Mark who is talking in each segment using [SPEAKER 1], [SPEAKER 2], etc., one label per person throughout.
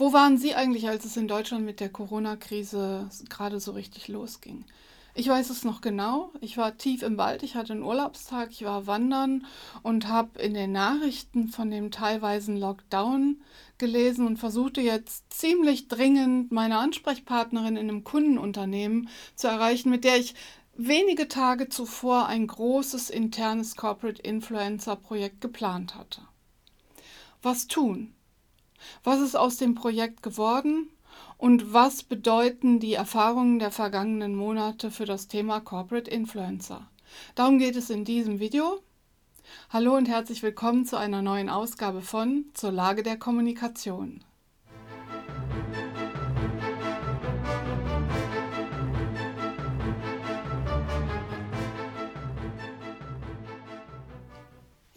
[SPEAKER 1] Wo waren Sie eigentlich, als es in Deutschland mit der Corona-Krise gerade so richtig losging? Ich weiß es noch genau. Ich war tief im Wald, ich hatte einen Urlaubstag, ich war wandern und habe in den Nachrichten von dem teilweisen Lockdown gelesen und versuchte jetzt ziemlich dringend meine Ansprechpartnerin in einem Kundenunternehmen zu erreichen, mit der ich wenige Tage zuvor ein großes internes Corporate Influencer Projekt geplant hatte. Was tun? Was ist aus dem Projekt geworden? Und was bedeuten die Erfahrungen der vergangenen Monate für das Thema Corporate Influencer? Darum geht es in diesem Video. Hallo und herzlich willkommen zu einer neuen Ausgabe von Zur Lage der Kommunikation.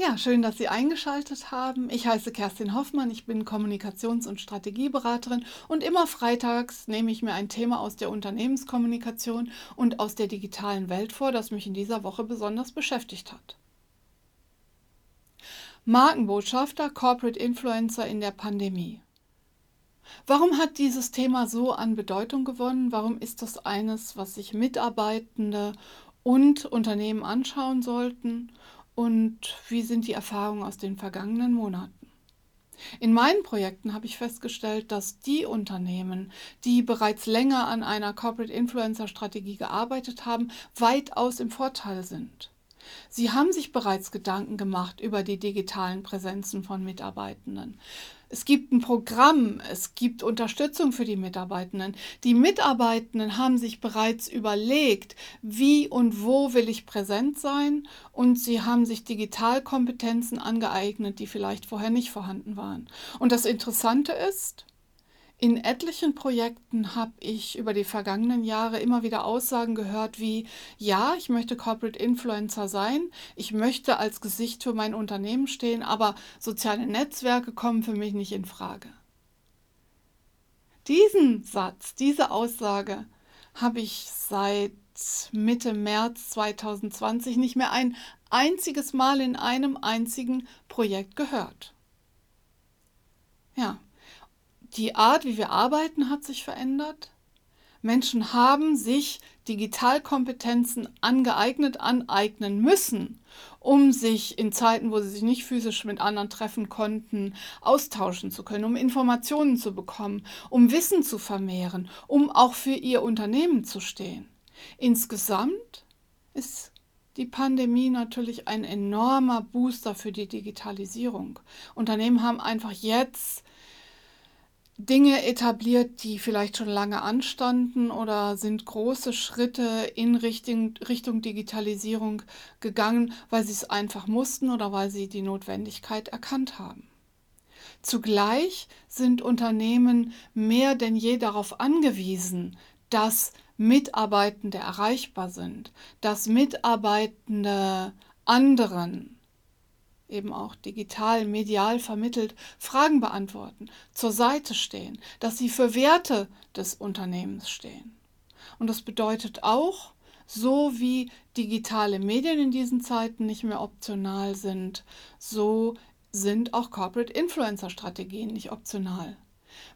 [SPEAKER 1] Ja, schön, dass Sie eingeschaltet haben. Ich heiße Kerstin Hoffmann, ich bin Kommunikations- und Strategieberaterin und immer freitags nehme ich mir ein Thema aus der Unternehmenskommunikation und aus der digitalen Welt vor, das mich in dieser Woche besonders beschäftigt hat. Markenbotschafter, Corporate Influencer in der Pandemie. Warum hat dieses Thema so an Bedeutung gewonnen? Warum ist das eines, was sich Mitarbeitende und Unternehmen anschauen sollten? Und wie sind die Erfahrungen aus den vergangenen Monaten. In meinen Projekten habe ich festgestellt, dass die Unternehmen, die bereits länger an einer Corporate Influencer Strategie gearbeitet haben, weitaus im Vorteil sind. Sie haben sich bereits Gedanken gemacht über die digitalen Präsenzen von Mitarbeitenden. Es gibt ein Programm, es gibt Unterstützung für die Mitarbeitenden. Die Mitarbeitenden haben sich bereits überlegt, wie und wo will ich präsent sein und sie haben sich Digitalkompetenzen angeeignet, die vielleicht vorher nicht vorhanden waren. Und das Interessante ist, in etlichen Projekten habe ich über die vergangenen Jahre immer wieder Aussagen gehört wie, ja, ich möchte Corporate Influencer sein, ich möchte als Gesicht für mein Unternehmen stehen, aber soziale Netzwerke kommen für mich nicht in Frage. Diesen Satz, diese Aussage habe ich seit Mitte März 2020 nicht mehr ein einziges Mal in einem einzigen Projekt gehört. Die Art, wie wir arbeiten, hat sich verändert. Menschen haben sich Digitalkompetenzen angeeignet, aneignen müssen, um sich in Zeiten, wo sie sich nicht physisch mit anderen treffen konnten, austauschen zu können, um Informationen zu bekommen, um Wissen zu vermehren, um auch für ihr Unternehmen zu stehen. Insgesamt ist die Pandemie natürlich ein enormer Booster für die Digitalisierung. Unternehmen haben einfach jetzt Dinge etabliert, die vielleicht schon lange anstanden oder sind große Schritte in Richtung, Richtung Digitalisierung gegangen, weil sie es einfach mussten oder weil sie die Notwendigkeit erkannt haben. Zugleich sind Unternehmen mehr denn je darauf angewiesen, dass Mitarbeitende erreichbar sind, dass Mitarbeitende anderen eben auch digital, medial vermittelt, Fragen beantworten, zur Seite stehen, dass sie für Werte des Unternehmens stehen. Und das bedeutet auch, so wie digitale Medien in diesen Zeiten nicht mehr optional sind, so sind auch Corporate Influencer Strategien nicht optional.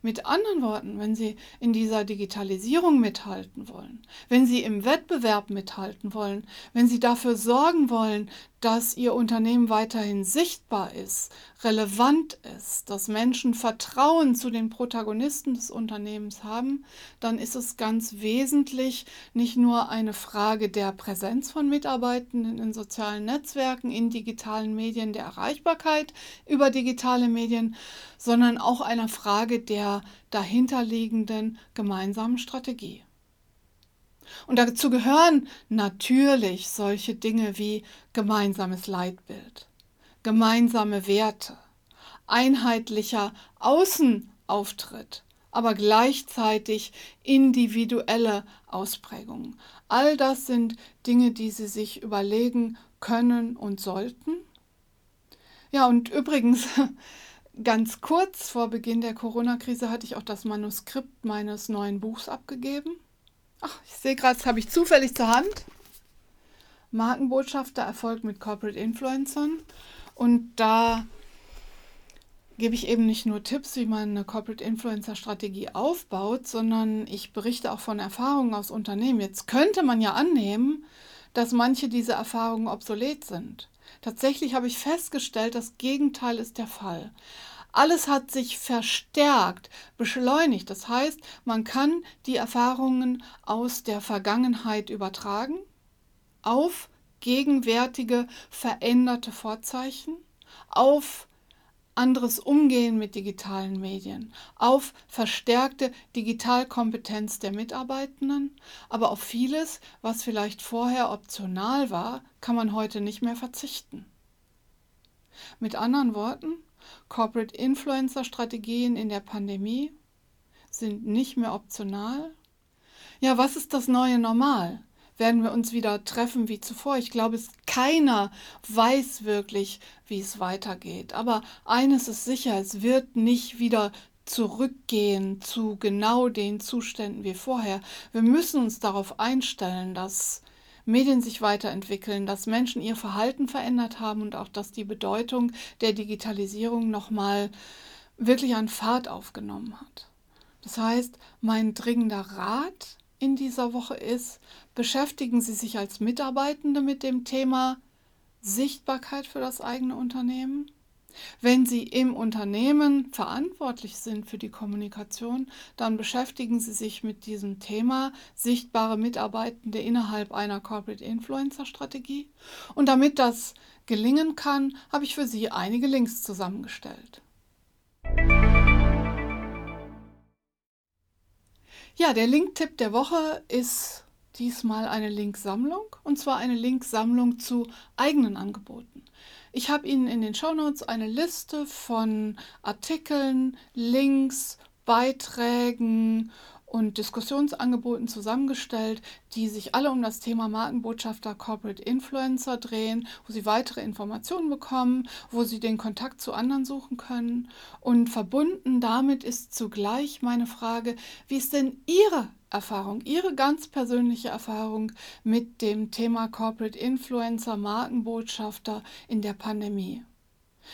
[SPEAKER 1] Mit anderen Worten, wenn Sie in dieser Digitalisierung mithalten wollen, wenn Sie im Wettbewerb mithalten wollen, wenn Sie dafür sorgen wollen, dass Ihr Unternehmen weiterhin sichtbar ist, relevant ist, dass Menschen Vertrauen zu den Protagonisten des Unternehmens haben, dann ist es ganz wesentlich nicht nur eine Frage der Präsenz von Mitarbeitenden in sozialen Netzwerken, in digitalen Medien, der Erreichbarkeit über digitale Medien, sondern auch eine Frage der dahinterliegenden gemeinsamen Strategie. Und dazu gehören natürlich solche Dinge wie gemeinsames Leitbild, gemeinsame Werte, einheitlicher Außenauftritt, aber gleichzeitig individuelle Ausprägungen. All das sind Dinge, die Sie sich überlegen können und sollten. Ja, und übrigens, ganz kurz vor Beginn der Corona-Krise hatte ich auch das Manuskript meines neuen Buchs abgegeben. Ach, ich sehe gerade, das habe ich zufällig zur Hand. Markenbotschafter Erfolg mit Corporate Influencern. Und da gebe ich eben nicht nur Tipps, wie man eine Corporate Influencer Strategie aufbaut, sondern ich berichte auch von Erfahrungen aus Unternehmen. Jetzt könnte man ja annehmen, dass manche dieser Erfahrungen obsolet sind. Tatsächlich habe ich festgestellt, das Gegenteil ist der Fall. Alles hat sich verstärkt, beschleunigt. Das heißt, man kann die Erfahrungen aus der Vergangenheit übertragen auf gegenwärtige veränderte Vorzeichen, auf anderes Umgehen mit digitalen Medien, auf verstärkte Digitalkompetenz der Mitarbeitenden, aber auf vieles, was vielleicht vorher optional war, kann man heute nicht mehr verzichten. Mit anderen Worten, Corporate Influencer Strategien in der Pandemie sind nicht mehr optional. Ja, was ist das neue Normal? Werden wir uns wieder treffen wie zuvor? Ich glaube, es keiner weiß wirklich, wie es weitergeht. Aber eines ist sicher, es wird nicht wieder zurückgehen zu genau den Zuständen wie vorher. Wir müssen uns darauf einstellen, dass Medien sich weiterentwickeln, dass Menschen ihr Verhalten verändert haben und auch, dass die Bedeutung der Digitalisierung nochmal wirklich an Fahrt aufgenommen hat. Das heißt, mein dringender Rat in dieser Woche ist, beschäftigen Sie sich als Mitarbeitende mit dem Thema Sichtbarkeit für das eigene Unternehmen. Wenn Sie im Unternehmen verantwortlich sind für die Kommunikation, dann beschäftigen Sie sich mit diesem Thema sichtbare Mitarbeitende innerhalb einer Corporate Influencer Strategie. Und damit das gelingen kann, habe ich für Sie einige Links zusammengestellt. Ja, der Linktipp der Woche ist diesmal eine Linksammlung und zwar eine Linksammlung zu eigenen Angeboten. Ich habe Ihnen in den Shownotes eine Liste von Artikeln, Links, Beiträgen und Diskussionsangeboten zusammengestellt, die sich alle um das Thema Markenbotschafter Corporate Influencer drehen, wo Sie weitere Informationen bekommen, wo Sie den Kontakt zu anderen suchen können. Und verbunden damit ist zugleich meine Frage, wie ist denn Ihre Erfahrung, Ihre ganz persönliche Erfahrung mit dem Thema Corporate Influencer, Markenbotschafter in der Pandemie.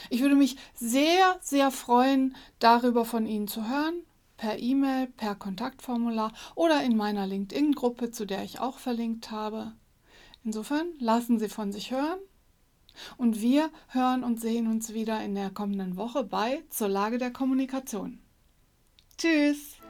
[SPEAKER 1] Ich würde mich sehr, sehr freuen, darüber von Ihnen zu hören, per E-Mail, per Kontaktformular oder in meiner LinkedIn-Gruppe, zu der ich auch verlinkt habe. Insofern lassen Sie von sich hören und wir hören und sehen uns wieder in der kommenden Woche bei zur Lage der Kommunikation. Tschüss!